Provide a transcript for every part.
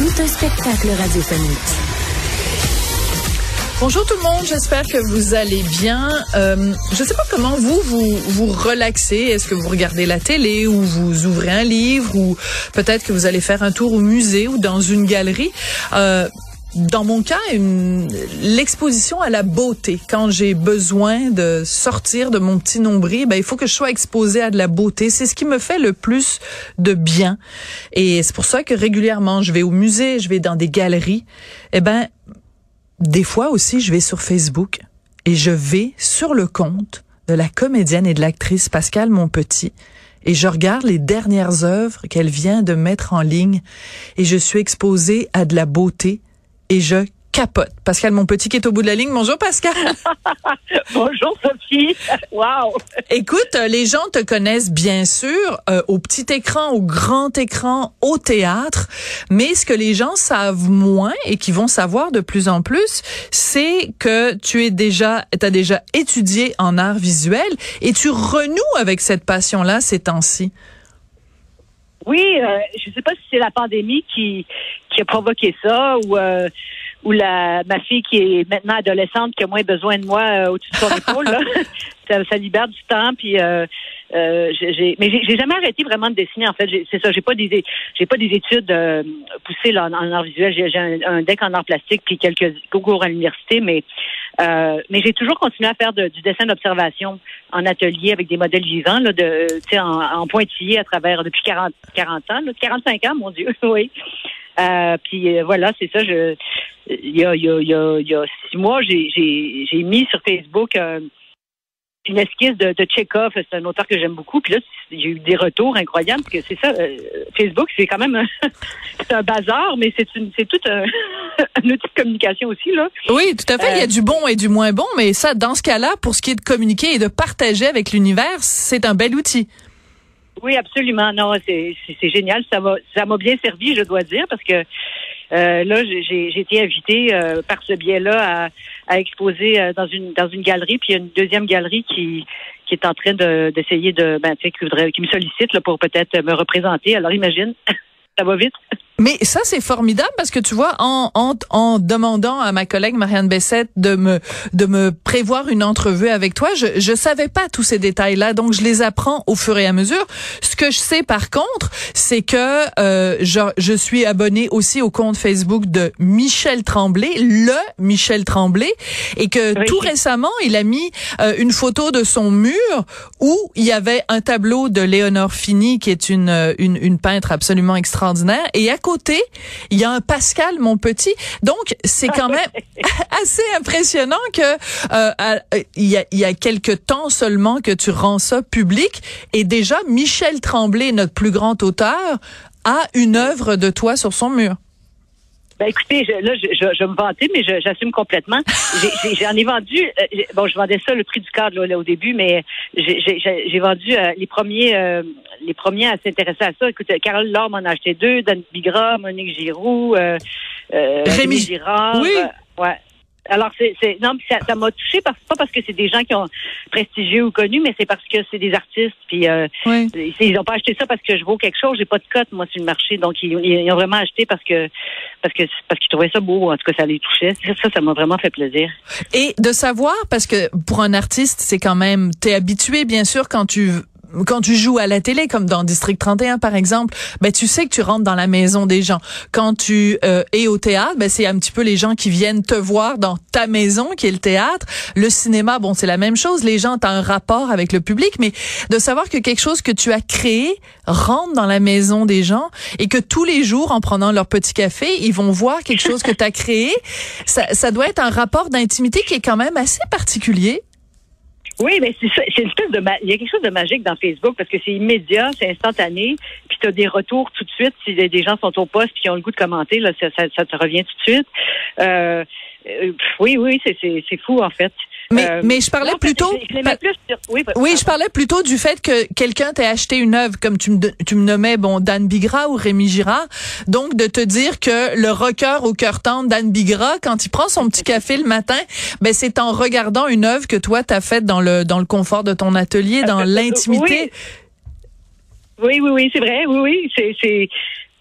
Tout un spectacle radiophonique. Bonjour tout le monde, j'espère que vous allez bien. Euh, je ne sais pas comment vous vous vous relaxez. Est-ce que vous regardez la télé ou vous ouvrez un livre ou peut-être que vous allez faire un tour au musée ou dans une galerie? Euh, dans mon cas, l'exposition à la beauté. Quand j'ai besoin de sortir de mon petit nombril, ben, il faut que je sois exposée à de la beauté. C'est ce qui me fait le plus de bien. Et c'est pour ça que régulièrement, je vais au musée, je vais dans des galeries. Eh ben, des fois aussi, je vais sur Facebook et je vais sur le compte de la comédienne et de l'actrice Pascal Monpetit et je regarde les dernières œuvres qu'elle vient de mettre en ligne et je suis exposée à de la beauté et je capote. Pascal mon petit qui est au bout de la ligne. Bonjour Pascal. Bonjour Sophie. Wow. Écoute, euh, les gens te connaissent bien sûr euh, au petit écran, au grand écran, au théâtre, mais ce que les gens savent moins et qui vont savoir de plus en plus, c'est que tu es déjà tu déjà étudié en art visuel et tu renoues avec cette passion-là ces temps-ci. Oui, euh, je sais pas si c'est la pandémie qui qui a provoqué ça ou euh, ou la ma fille qui est maintenant adolescente qui a moins besoin de moi euh, au-dessus de son épaule ça, ça, libère du temps puis euh, j'ai mais j'ai jamais arrêté vraiment de dessiner en fait c'est ça j'ai pas des j'ai pas des études euh, poussées là, en, art visuel j'ai un, un, deck en art plastique puis quelques cours à l'université mais euh, mais j'ai toujours continué à faire du dessin d'observation en atelier avec des modèles vivants là de en, en, pointillé à travers depuis 40 40 ans là, 45 ans mon dieu oui euh, puis euh, voilà, c'est ça. Je, il y a, il y a, il y a, six mois, j'ai, j'ai, j'ai mis sur Facebook euh, une esquisse de, de Tchekhov. C'est un auteur que j'aime beaucoup. Puis là, j'ai eu des retours incroyables. Parce que c'est ça, Facebook, c'est quand même un, c'est un bazar, mais c'est, une, c'est tout un, un, outil de communication aussi. Là. Oui, tout à fait. il y a du bon et du moins bon, mais ça, dans ce cas-là, pour ce qui est de communiquer et de partager avec l'univers, c'est un bel outil. Oui, absolument. Non, c'est génial. Ça m'a ça m'a bien servi, je dois dire, parce que euh, là, j'ai été invitée euh, par ce biais-là à, à, exposer euh, dans une dans une galerie, puis il y a une deuxième galerie qui qui est en train d'essayer de, ben, qui, voudrait, qui me sollicite là, pour peut-être me représenter. Alors imagine, ça va vite. Mais ça, c'est formidable parce que tu vois, en, en, en demandant à ma collègue Marianne Bessette de me, de me prévoir une entrevue avec toi, je, je savais pas tous ces détails-là, donc je les apprends au fur et à mesure. Ce que je sais par contre, c'est que euh, je, je suis abonnée aussi au compte Facebook de Michel Tremblay, le Michel Tremblay, et que tout récemment, il a mis euh, une photo de son mur où il y avait un tableau de Léonore Fini, qui est une, une, une peintre absolument extraordinaire, et à côté, il y a un Pascal, mon petit. Donc, c'est quand même assez impressionnant que euh, il, y a, il y a quelques temps seulement que tu rends ça public. Et déjà, Michel Tremblay, notre plus grand auteur, a une œuvre de toi sur son mur. Ben écoutez, là, je, me vantais, mais j'assume complètement. J'en ai, vendu. Euh, bon, je vendais ça le prix du cadre au début, mais j'ai vendu euh, les premiers, les premiers à s'intéresser à ça. Écoute, Carole Lorme en a acheté deux, Dan Bigra, Monique Giroux, Rémi Girard. Oui. ouais. Alors, c'est, non, ça, ça m'a touché parce, pas parce que c'est des gens qui ont prestigieux ou connus, mais c'est parce que c'est des artistes. Puis euh, ils n'ont pas acheté ça parce que je vaux quelque chose. J'ai pas de cote moi sur le marché, donc ils, ils ont vraiment acheté parce que parce que parce qu'ils trouvaient ça beau. En tout cas, ça les touchait. Ça, ça m'a vraiment fait plaisir. Et de savoir parce que pour un artiste, c'est quand même t'es habitué, bien sûr, quand tu quand tu joues à la télé, comme dans District 31 par exemple, ben tu sais que tu rentres dans la maison des gens. Quand tu euh, es au théâtre, ben c'est un petit peu les gens qui viennent te voir dans ta maison, qui est le théâtre. Le cinéma, bon, c'est la même chose. Les gens ont un rapport avec le public, mais de savoir que quelque chose que tu as créé rentre dans la maison des gens et que tous les jours, en prenant leur petit café, ils vont voir quelque chose que tu as créé, ça, ça doit être un rapport d'intimité qui est quand même assez particulier. Oui, mais c'est une espèce de il y a quelque chose de magique dans Facebook parce que c'est immédiat, c'est instantané. Puis tu as des retours tout de suite. Si des gens sont au poste qui ont le goût de commenter, là, ça, ça, te revient tout de suite. Euh, euh oui, oui, c'est fou en fait. Mais, euh, mais je parlais plutôt. oui, je parlais plutôt du fait que quelqu'un t'ait acheté une œuvre, comme tu me, tu me nommais, bon, Dan Bigra ou Rémi Girard. Donc, de te dire que le rocker au cœur tendre Dan Bigra, quand il prend son petit café le matin, ben, c'est en regardant une œuvre que toi, t'as faite dans le, dans le confort de ton atelier, dans euh, l'intimité. Oui. oui, oui, c'est vrai. Oui, oui. C'est,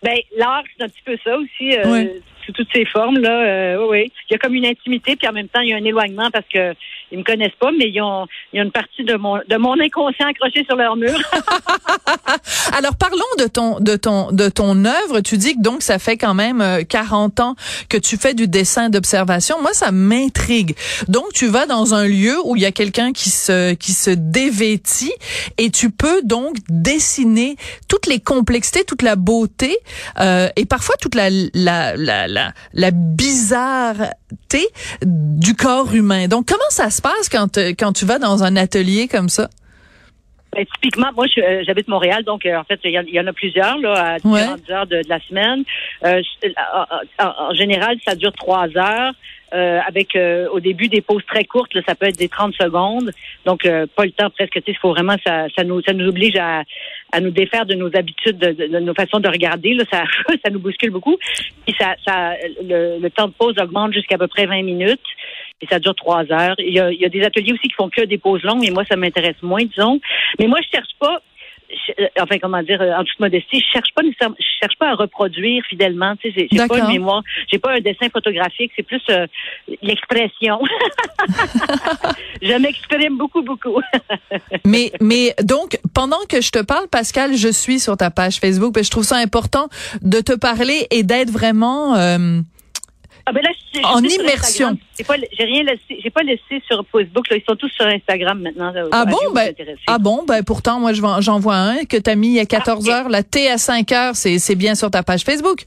ben, l'art, c'est un petit peu ça aussi. Euh, sous toutes ces formes là. Euh, oui, il y a comme une intimité, puis en même temps il y a un éloignement parce que ils me connaissent pas, mais ils ont, il y a une partie de mon de mon inconscient accroché sur leur mur. Alors parlons de ton de ton de ton œuvre. Tu dis que donc ça fait quand même 40 euh, ans que tu fais du dessin d'observation. Moi ça m'intrigue. Donc tu vas dans un lieu où il y a quelqu'un qui se qui se dévêtit et tu peux donc dessiner toutes les complexités, toute la beauté euh, et parfois toute la la, la la, bizarreté du corps humain. Donc, comment ça se passe quand, euh, quand tu vas dans un atelier comme ça? Ben, typiquement, moi, euh, j'habite Montréal, donc euh, en fait, il y, en a plusieurs là, à différentes heures de, la semaine. en, général, ça dure trois heures. Euh, avec euh, au début des pauses très courtes, ça peut être des 30 secondes. Donc euh, pas le temps presque. Il faut vraiment ça, ça nous ça nous oblige à, à nous défaire de nos habitudes, de, de, nos façons de regarder. Là, ça ça nous bouscule beaucoup. Puis ça, ça le, le temps de pause augmente jusqu'à peu près 20 minutes et ça dure trois heures. Il y, a, il y a des ateliers aussi qui font que des pauses longues, et moi, ça m'intéresse moins, disons. Mais moi, je cherche pas euh, enfin comment dire euh, en toute modestie, je cherche pas je cherche pas à reproduire fidèlement, tu sais, j'ai pas une mémoire, j'ai pas un dessin photographique, c'est plus euh, l'expression. je m'exprime beaucoup beaucoup. mais mais donc pendant que je te parle Pascal, je suis sur ta page Facebook, je trouve ça important de te parler et d'être vraiment ah ben là, en immersion. J'ai pas, rien laissé, j'ai pas laissé sur Facebook. Là. Ils sont tous sur Instagram maintenant. ah bon, ben, ah bon, ben pourtant moi j'en vois un que t'as mis a 14 ah, heures. La T à 5 heures, c'est bien sur ta page Facebook.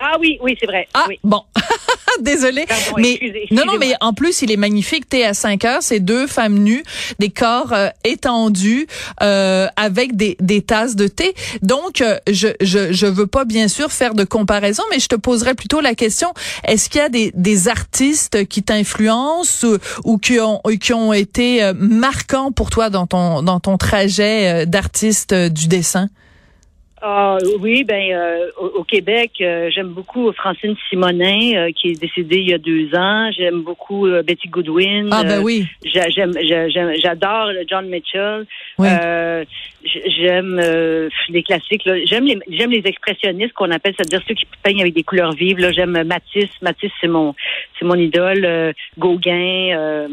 Ah oui, oui, c'est vrai. Ah, oui. bon. Désolée. mais non, non, mais en plus, il est magnifique. T'es à 5 heures, c'est deux femmes nues, des corps euh, étendus, euh, avec des, des tasses de thé. Donc, euh, je, je, je veux pas, bien sûr, faire de comparaison, mais je te poserais plutôt la question, est-ce qu'il y a des, des artistes qui t'influencent ou, ou, qui ont, qui ont été euh, marquants pour toi dans ton, dans ton trajet d'artiste du dessin? Ah oui, ben euh, au, Québec, euh, j'aime beaucoup Francine Simonin euh, qui est décédée il y a deux ans. J'aime beaucoup Betty Goodwin. Ah ben oui. J'aime, j'adore John Mitchell. j'aime les classiques. J'aime les, j'aime les expressionnistes qu'on appelle, c'est-à-dire ceux qui peignent avec des couleurs vives. Là, j'aime Matisse. Matisse, c'est mon, c'est mon idole. Gauguin.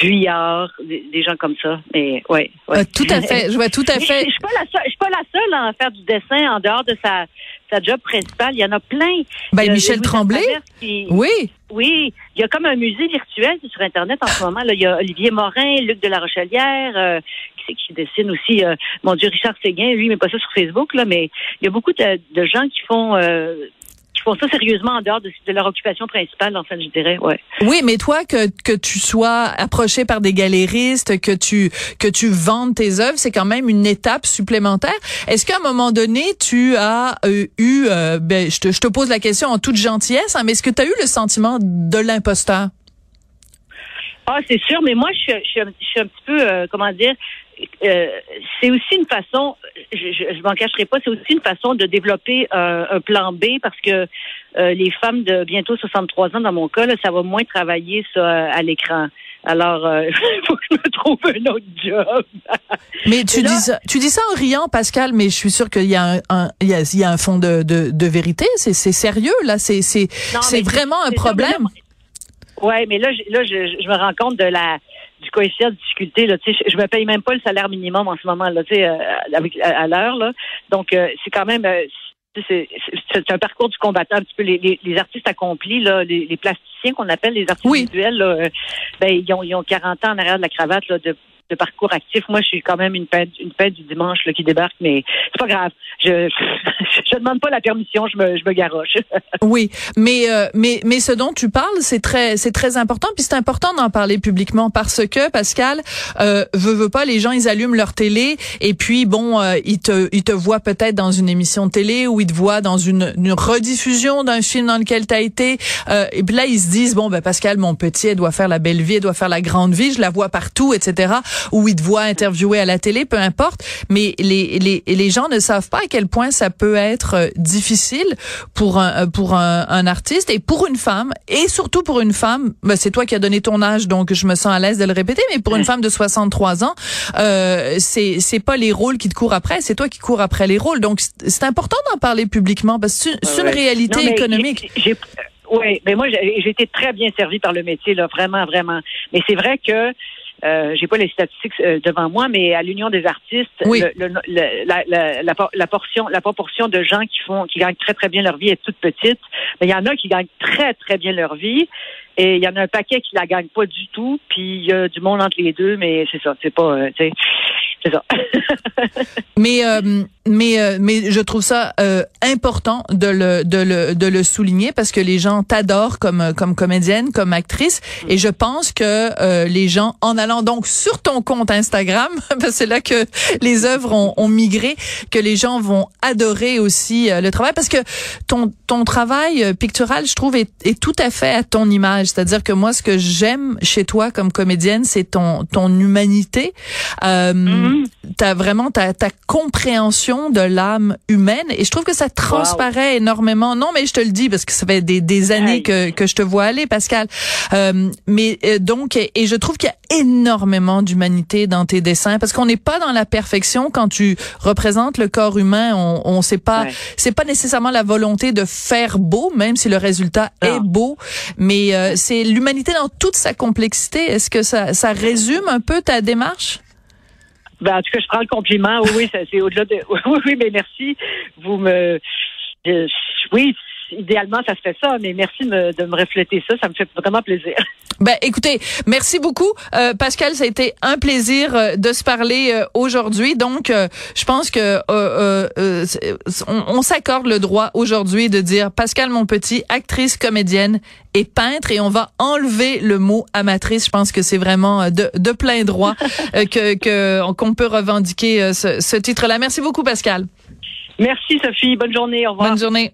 Vuillard, des, gens comme ça. Mais ouais. Euh, tout à fait. Je vois tout à fait. Je, suis pas la seule. Je suis pas la seule à faire du dessin en dehors de sa sa job principale. Il y en a plein. Ben Michel Tremblay. Oui. Oui, il y a comme un musée virtuel sur Internet en ce moment. Là. Il y a Olivier Morin, Luc de la Rochelière, euh, qui, qui dessine aussi, euh, mon Dieu, Richard Séguin, lui, mais pas ça sur Facebook, là, mais il y a beaucoup de, de gens qui font font ça sérieusement en dehors de, leur occupation principale, en fait, je dirais, ouais. Oui, mais toi, que, que tu sois approché par des galéristes, que tu, que tu vendes tes œuvres, c'est quand même une étape supplémentaire. Est-ce qu'à un moment donné, tu as euh, eu, euh, ben, je, te, je te pose la question en toute gentillesse, hein, mais est-ce que tu as eu le sentiment de l'imposteur? Ah, c'est sûr, mais moi, je, je, je suis un petit peu, euh, comment dire, euh, c'est aussi une façon, je, je, m'en cacherai pas, c'est aussi une façon de développer euh, un plan B parce que les femmes de bientôt 63 ans, dans mon cas, là, ça va moins travailler ça à l'écran. Alors, il faut que je me trouve un autre job. mais tu dis ça, tu dis ça en riant, Pascal, mais je suis sûre qu'il y a un, il, y a, il y a un fond de, de, de vérité. C'est sérieux là, c'est vraiment un problème. Oui, mais là, je, là, je, je, me rends compte de la du coefficient de difficulté. Là, je, me paye même pas le salaire minimum en ce moment là, tu sais, euh, avec à, l'heure là. Donc euh, c'est quand même euh, c'est un parcours du combattant un petit peu les, les, artistes accomplis là, les, les plasticiens qu'on appelle les artistes visuels là, ben ils ont, ils ont 40 ans en arrière de la cravate là, de de parcours actif. Moi, je suis quand même une fête, une fête du dimanche là, qui débarque, mais c'est pas grave. Je, je, demande pas la permission, je me, je me garoche. oui, mais euh, mais mais ce dont tu parles, c'est très c'est très important, puis c'est important d'en parler publiquement parce que Pascal euh, veut veut pas, les gens ils allument leur télé et puis bon, euh, ils te ils te voient peut-être dans une émission de télé ou ils te voient dans une, une rediffusion d'un film dans lequel tu as été, euh, et puis là ils se disent bon ben Pascal mon petit, elle doit faire la belle vie, elle doit faire la grande vie, je la vois partout, etc ou ils te voient interviewer à la télé, peu importe. Mais les, les, les gens ne savent pas à quel point ça peut être euh, difficile pour un, euh, pour un, un artiste et pour une femme et surtout pour une femme. Ben, c'est toi qui as donné ton âge, donc je me sens à l'aise de le répéter. Mais pour une femme de 63 ans, euh, c'est c'est pas les rôles qui te courent après, c'est toi qui cours après les rôles. Donc c'est important d'en parler publiquement parce que c'est une réalité économique. Oui, mais moi j'ai été très bien servie par le métier là, vraiment, vraiment. Mais c'est vrai que euh, j'ai pas les statistiques euh, devant moi, mais à l'Union des artistes, la, portion, la proportion de gens qui font, qui gagnent très très bien leur vie est toute petite. Mais il y en a qui gagnent très très bien leur vie, et il y en a un paquet qui la gagne pas du tout. Puis il y a du monde entre les deux, mais c'est ça, c'est pas, euh, c'est ça. mais euh, mais euh, mais je trouve ça euh, important de le de le de le souligner parce que les gens t'adorent comme comme comédienne, comme actrice et je pense que les gens en allant donc sur ton compte Instagram parce que c'est là que les œuvres ont, ont, migré que les gens vont adorer aussi le travail parce que ton ton travail pictural je trouve est, est tout à fait à ton image, c'est-à-dire que moi ce que j'aime chez toi comme comédienne, c'est ton ton humanité. Mm t'as vraiment ta, ta compréhension de l'âme humaine et je trouve que ça transparaît énormément. Non, mais je te le dis parce que ça fait des, des années que, que je te vois aller, Pascal. Euh, mais euh, donc, et je trouve qu'il y a énormément d'humanité dans tes dessins parce qu'on n'est pas dans la perfection quand tu représentes le corps humain. On, on sait pas, c'est pas nécessairement la volonté de faire beau, même si le résultat est beau, mais euh, c'est l'humanité dans toute sa complexité. Est-ce que ça, ça résume un peu ta démarche? Ben, en tout cas, je prends le compliment. Oui, oui, c'est au-delà de. Oui, oui, mais merci. Vous me. oui, idéalement, ça se fait ça, mais merci de me, de me refléter ça. Ça me fait vraiment plaisir. Ben, écoutez, merci beaucoup, euh, Pascal. Ça a été un plaisir euh, de se parler euh, aujourd'hui. Donc, je pense que on, on s'accorde le droit aujourd'hui de dire Pascal mon petit, actrice, comédienne et peintre, et on va enlever le mot amatrice. Je pense que c'est vraiment de, de plein droit que qu'on peut revendiquer ce, ce titre-là. Merci beaucoup, Pascal. Merci, Sophie. Bonne journée. Au revoir. Bonne journée.